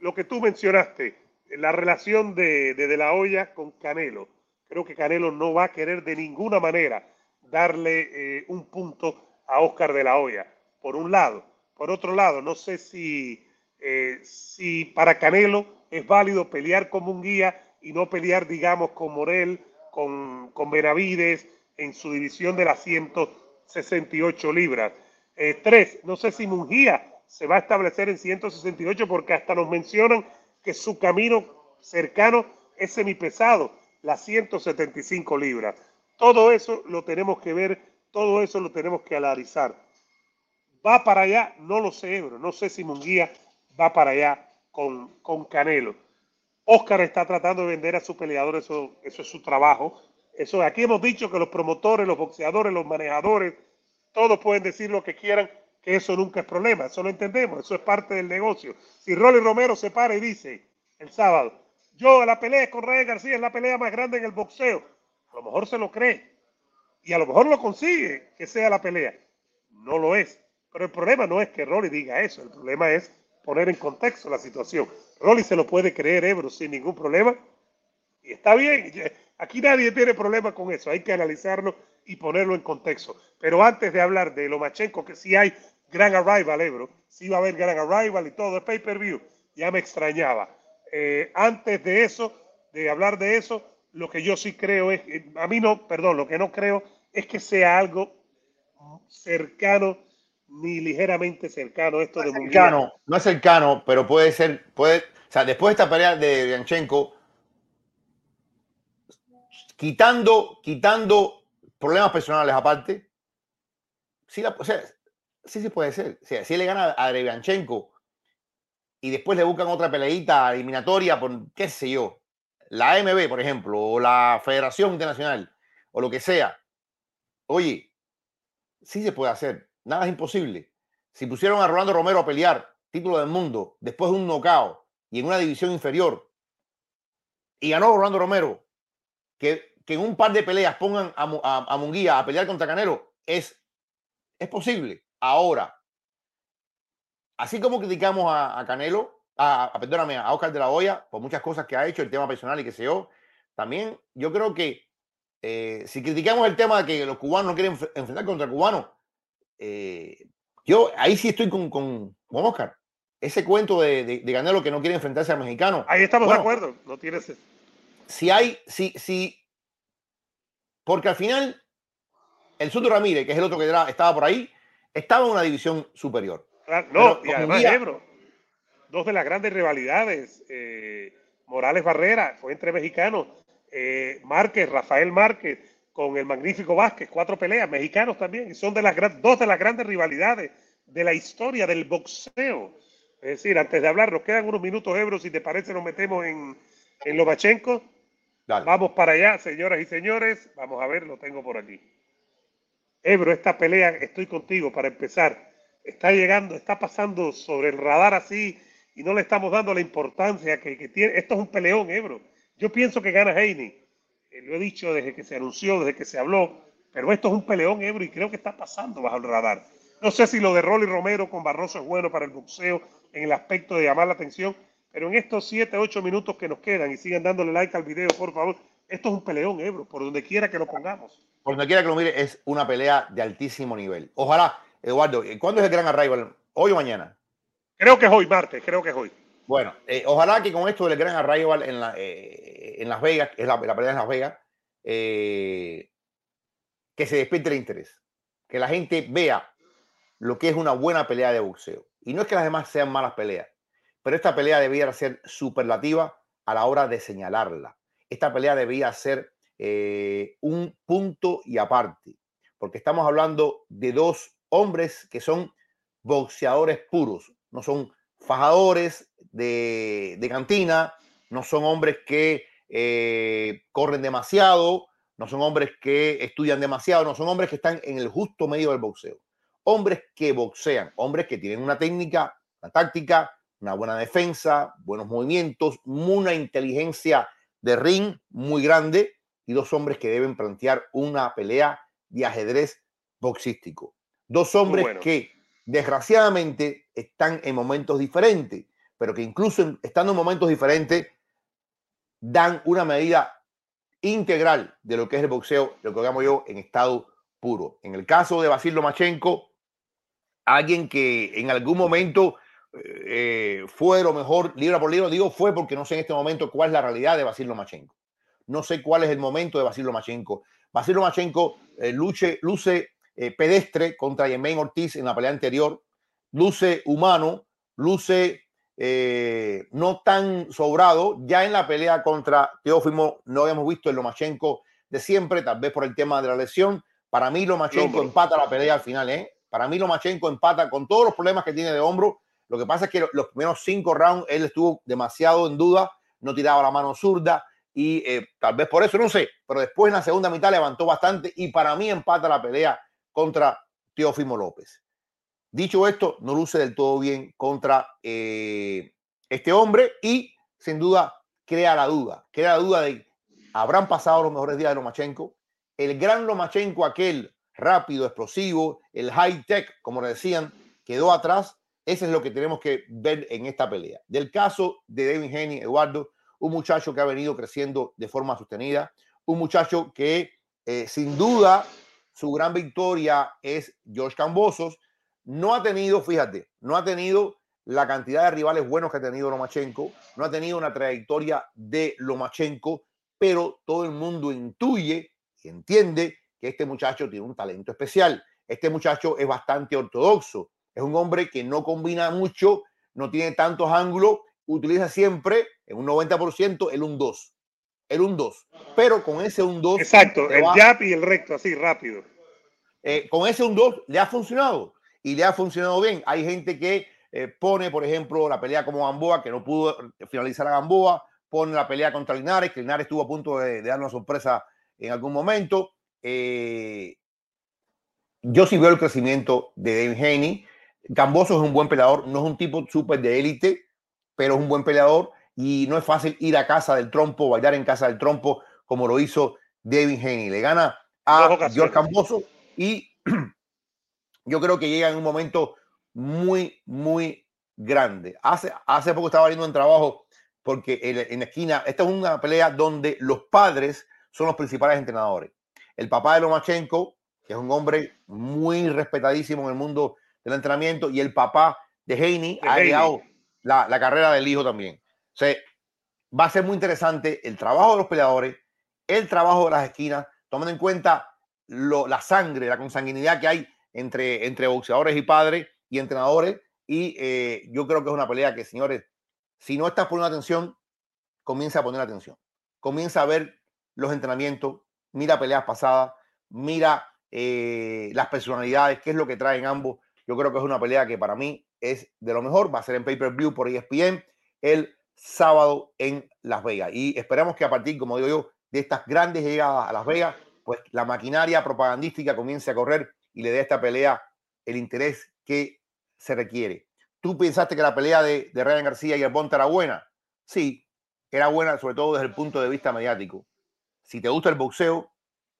Lo que tú mencionaste, la relación de, de, la olla con Canelo. Creo que Canelo no va a querer de ninguna manera darle eh, un punto a Oscar de la Hoya, por un lado. Por otro lado, no sé si, eh, si para Canelo es válido pelear como un guía y no pelear, digamos, con Morel, con, con Benavides en su división de las 168 libras. Eh, tres, no sé si Mungía se va a establecer en 168 porque hasta nos mencionan que su camino cercano es semipesado, las 175 libras. Todo eso lo tenemos que ver, todo eso lo tenemos que analizar. ¿Va para allá? No lo sé, bro. No sé si Munguía va para allá con, con Canelo. Oscar está tratando de vender a su peleador, eso, eso es su trabajo. Eso, aquí hemos dicho que los promotores, los boxeadores, los manejadores, todos pueden decir lo que quieran, que eso nunca es problema, eso lo entendemos, eso es parte del negocio. Si Rolly Romero se para y dice el sábado, yo la pelea con Rey García es la pelea más grande en el boxeo, a lo mejor se lo cree y a lo mejor lo consigue que sea la pelea. No lo es. Pero el problema no es que Rolly diga eso, el problema es poner en contexto la situación. Rolly se lo puede creer Ebro sin ningún problema y está bien. Aquí nadie tiene problema con eso, hay que analizarlo y ponerlo en contexto. Pero antes de hablar de Lomachenko, que sí hay gran arrival, Ebro, sí va a haber gran arrival y todo, el pay-per-view, ya me extrañaba. Eh, antes de eso, de hablar de eso, lo que yo sí creo es, a mí no, perdón, lo que no creo es que sea algo cercano ni ligeramente cercano esto de cercano, No es cercano, pero puede ser, puede, o sea, después de esta pelea de Bianchenko, quitando, quitando problemas personales aparte, sí, la, o sea, sí se puede ser. O sea, si le gana a Bianchenko y después le buscan otra peleita eliminatoria por qué sé yo, la AMB, por ejemplo, o la Federación Internacional, o lo que sea, oye, sí se puede hacer, nada es imposible. Si pusieron a Rolando Romero a pelear título del mundo después de un knockout y en una división inferior, y ganó Rolando Romero, que, que en un par de peleas pongan a, a, Munguía a pelear contra Canelo, es, es posible. Ahora, así como criticamos a Canelo, a, perdóname, a Oscar de la Hoya por muchas cosas que ha hecho, el tema personal y que sé yo. También yo creo que eh, si criticamos el tema de que los cubanos no quieren enfrentar contra cubanos, eh, yo ahí sí estoy con, con, Oscar. Ese cuento de, de, de, Canelo que no quiere enfrentarse al mexicano. Ahí estamos de acuerdo, no tienes. Si hay, si, si, porque al final el Soto Ramírez, que es el otro que estaba por ahí, estaba en una división superior. no, y además, Ebro, dos de las grandes rivalidades. Eh, Morales Barrera fue entre mexicanos. Eh, Márquez, Rafael Márquez, con el magnífico Vázquez, cuatro peleas, mexicanos también, y son de las dos de las grandes rivalidades de la historia del boxeo. Es decir, antes de hablar, nos quedan unos minutos, Ebro, si te parece, nos metemos en, en Lomachenko. Vamos para allá, señoras y señores. Vamos a ver, lo tengo por aquí. Ebro, esta pelea, estoy contigo para empezar. Está llegando, está pasando sobre el radar así y no le estamos dando la importancia que, tiene. Esto es un peleón, Ebro. Yo pienso que gana Heine. Eh, lo he dicho desde que se anunció, desde que se habló, pero esto es un peleón, Ebro, y creo que está pasando bajo el radar. No sé si lo de Rolly Romero con Barroso es bueno para el boxeo en el aspecto de llamar la atención, pero en estos 7, 8 minutos que nos quedan y sigan dándole like al video, por favor, esto es un peleón, Ebro, por donde quiera que lo pongamos. Por donde quiera que lo mire, es una pelea de altísimo nivel. Ojalá, Eduardo, ¿cuándo es el gran arrival? ¿Hoy o mañana? Creo que es hoy, martes, creo que es hoy. Bueno, eh, ojalá que con esto del gran arrival en, la, eh, en Las Vegas, es la, pelea en Las Vegas, eh, que se despierte el interés. Que la gente vea lo que es una buena pelea de boxeo. Y no es que las demás sean malas peleas, pero esta pelea debía ser superlativa a la hora de señalarla. Esta pelea debía ser un punto y aparte, porque estamos hablando de dos hombres que son boxeadores puros, no son fajadores de, cantina, no son hombres que eh, corren demasiado, no son hombres que estudian demasiado, no son hombres que están en el justo medio del boxeo. Hombres que boxean, hombres que tienen una técnica, una táctica, una buena defensa, buenos movimientos, una inteligencia de ring muy grande y dos hombres que deben plantear una pelea de ajedrez boxístico. Dos hombres que desgraciadamente están en momentos diferentes, pero que incluso estando en momentos diferentes dan una medida integral de lo que es el boxeo, lo que llamo yo en estado puro. En el caso de Basil Lomachenko, alguien que en algún momento eh, fue lo mejor libra por libra, digo fue porque no sé en este momento cuál es la realidad de Basil Lomachenko. No sé cuál es el momento de Basil Lomachenko. Basil Lomachenko eh, luce, luce eh, pedestre contra Yemen Ortiz en la pelea anterior, luce humano, luce eh, no tan sobrado. Ya en la pelea contra Teófimo no habíamos visto el Lomachenko de siempre, tal vez por el tema de la lesión. Para mí Lomachenko empata la pelea al final, ¿eh? Para mí Lomachenko empata con todos los problemas que tiene de hombro. Lo que pasa es que los primeros cinco rounds él estuvo demasiado en duda, no tiraba la mano zurda y eh, tal vez por eso, no sé, pero después en la segunda mitad levantó bastante y para mí empata la pelea contra Teófimo López. Dicho esto, no luce del todo bien contra eh, este hombre y sin duda crea la duda, crea la duda de habrán pasado los mejores días de Lomachenko. El gran Lomachenko, aquel rápido, explosivo, el high tech, como le decían, quedó atrás. Ese es lo que tenemos que ver en esta pelea. Del caso de David Henry, Eduardo, un muchacho que ha venido creciendo de forma sostenida, un muchacho que eh, sin duda su gran victoria es George Cambosos, no ha tenido, fíjate, no ha tenido la cantidad de rivales buenos que ha tenido Lomachenko, no ha tenido una trayectoria de Lomachenko, pero todo el mundo intuye y entiende que este muchacho tiene un talento especial. Este muchacho es bastante ortodoxo, es un hombre que no combina mucho, no tiene tantos ángulos, utiliza siempre en un 90% el un 2. El un 2. Pero con ese un 2. Exacto, el jab y el recto, así rápido. Eh, con ese un 2 le ha funcionado y le ha funcionado bien. Hay gente que eh, pone, por ejemplo, la pelea como Gamboa, que no pudo finalizar a Gamboa, pone la pelea contra Linares, que Linares estuvo a punto de, dar una sorpresa en algún momento. Eh, yo sí veo el crecimiento de David Haney. Gamboso es un buen peleador, no es un tipo súper de élite, pero es un buen peleador y no es fácil ir a casa del trompo, bailar en casa del trompo, como lo hizo David Haney. Le gana a George Gamboso y yo creo que llega en un momento muy, muy grande. Hace, hace poco estaba viendo en trabajo porque en, la esquina, esta es una pelea donde los padres son los principales entrenadores. El papá de Lomachenko, que es un hombre muy respetadísimo en el mundo del entrenamiento, y el papá de Heine ha guiado la, la, carrera del hijo también. O sea, va a ser muy interesante el trabajo de los peleadores, el trabajo de las esquinas, tomando en cuenta lo, la sangre, la consanguinidad que hay entre, entre boxeadores y padres y entrenadores. Y eh, yo creo que es una pelea que, señores, si no estás poniendo atención, comienza a poner atención. Comienza a ver los entrenamientos, mira peleas pasadas, mira eh, las personalidades, qué es lo que traen ambos. Yo creo que es una pelea que para mí es de lo mejor. Va a ser en pay-per-view por ESPN el sábado en Las Vegas. Y esperamos que a partir, como digo yo, de estas grandes llegadas a Las Vegas, pues la maquinaria propagandística comience a correr y le dé a esta pelea el interés que se requiere. ¿Tú pensaste que la pelea de, de Ryan García y el Bonta era buena? Sí, era buena, sobre todo desde el punto de vista mediático. Si te gusta el boxeo,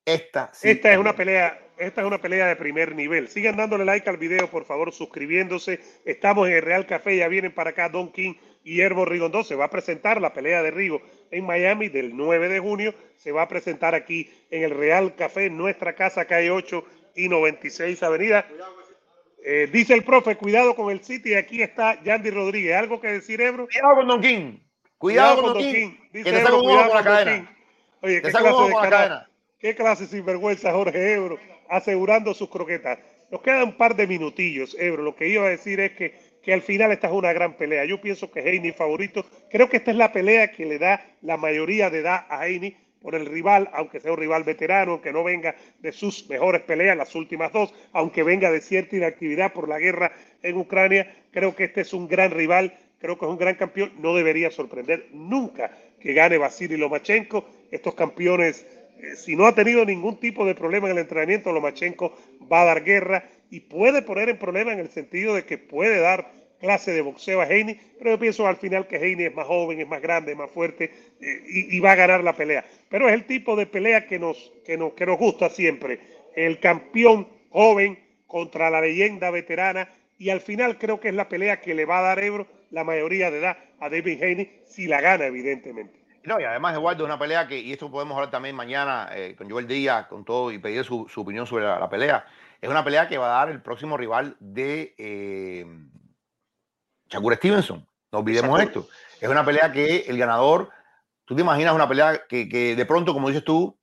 esta sí Esta es una pelea, esta es una pelea de primer nivel. Sigan dándole like al video, por favor, suscribiéndose. Estamos en el Real Café, ya vienen para acá Don King y Herbo Rigondo. Se va a presentar la pelea de Rigo en Miami del 9 de junio. Se va a presentar aquí en el Real Café, en nuestra casa, calle 8 y 96 Avenida. Eh, dice el profe, cuidado con el City. Aquí está Yandy Rodríguez. ¿Algo que decir, Ebro? Cuidado con Don King. Cuidado, con Don King. Dice que Ebro, cuidado con la cadena. Oye, ¿qué clase, de cara, qué clase sinvergüenza Jorge Ebro asegurando sus croquetas. Nos quedan un par de minutillos, Ebro. Lo que iba a decir es que, que al final esta es una gran pelea. Yo pienso que Heini favorito. Creo que esta es la pelea que le da la mayoría de edad a Heini por el rival, aunque sea un rival veterano, aunque no venga de sus mejores peleas, las últimas dos, aunque venga de cierta inactividad por la guerra en Ucrania, creo que este es un gran rival, creo que es un gran campeón, no debería sorprender nunca que gane Vasily Lomachenko, estos campeones, eh, si no ha tenido ningún tipo de problema en el entrenamiento, Lomachenko va a dar guerra y puede poner en problema en el sentido de que puede dar clase de boxeo a Heine, pero yo pienso al final que Heine es más joven, es más grande, es más fuerte eh, y, va a ganar la pelea. Pero es el tipo de pelea que nos, que nos, que nos gusta siempre. El campeón joven contra la leyenda veterana y al final creo que es la pelea que le va a dar Ebro la mayoría de edad a David Haney si la gana, evidentemente. No, y además, Eduardo, una pelea que, y esto podemos hablar también mañana eh, con Joel Díaz, con todo, y pedir su, opinión sobre la, pelea. Es una pelea que va a dar el próximo rival de eh, Shakur Stevenson. No olvidemos esto. Es una pelea que el ganador, tú te imaginas una pelea que, que de pronto, como dices tú,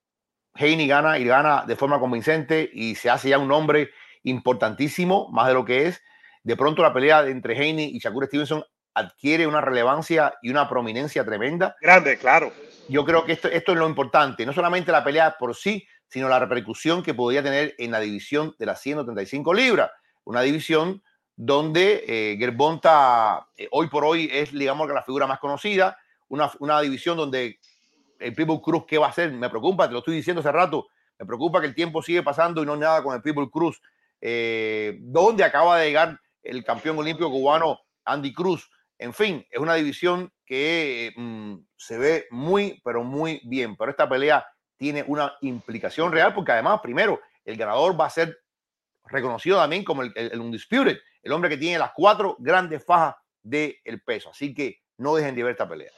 Haney gana y gana de forma convincente y se hace ya un nombre importantísimo, más de lo que es. De pronto la pelea entre Haney y Shakur Stevenson adquiere una relevancia y una prominencia tremenda. Grande, claro. Yo creo que esto, esto es lo importante, no solamente la pelea por sí, sino la repercusión que podría tener en la división de las 135 libras, una división donde eh, Gerbonta eh, hoy por hoy es, digamos, la figura más conocida, una, una división donde el People Cruz, ¿qué va a hacer? Me preocupa, te lo estoy diciendo hace rato, me preocupa que el tiempo sigue pasando y no nada con el People Cruz, eh, donde acaba de llegar el campeón olímpico cubano Andy Cruz. En fin, es una división que mm, se ve muy, pero muy bien. Pero esta pelea tiene una implicación real porque además, primero, el ganador va a ser reconocido también como el, el, Undisputed, el hombre que tiene las cuatro grandes fajas del peso. Así que no dejen de ver esta pelea.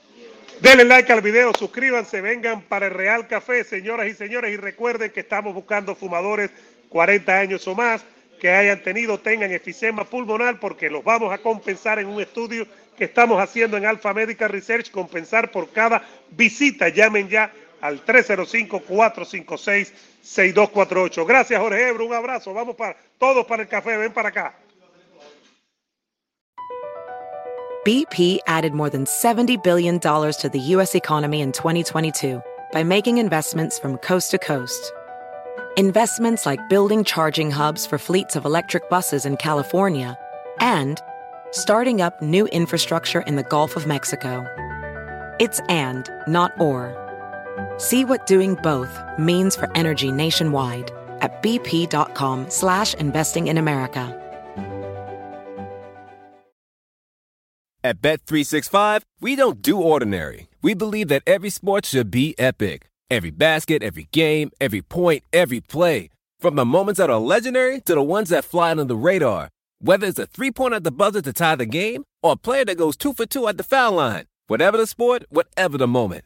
Denle like al video, suscríbanse, vengan para el Real Café, señoras y señores, y recuerden que estamos buscando fumadores 40 años o más que hayan tenido, tengan efisema pulmonar, porque los vamos a compensar en un estudio que estamos haciendo en Alpha Medical Research, compensar por cada visita. Llamen ya al 305-456-6248. Gracias, Jorge Ebro. Un abrazo. Vamos para todos para el café. Ven para acá. BP added more than $70 billion to the U.S. economy in 2022 by making investments from coast to coast. Investments like building charging hubs for fleets of electric buses in California and starting up new infrastructure in the Gulf of Mexico. It's and, not or. See what doing both means for energy nationwide at bp.com slash investing in America. At Bet365, we don't do ordinary. We believe that every sport should be epic. Every basket, every game, every point, every play. From the moments that are legendary to the ones that fly under the radar. Whether it's a three pointer at the buzzer to tie the game or a player that goes two for two at the foul line. Whatever the sport, whatever the moment.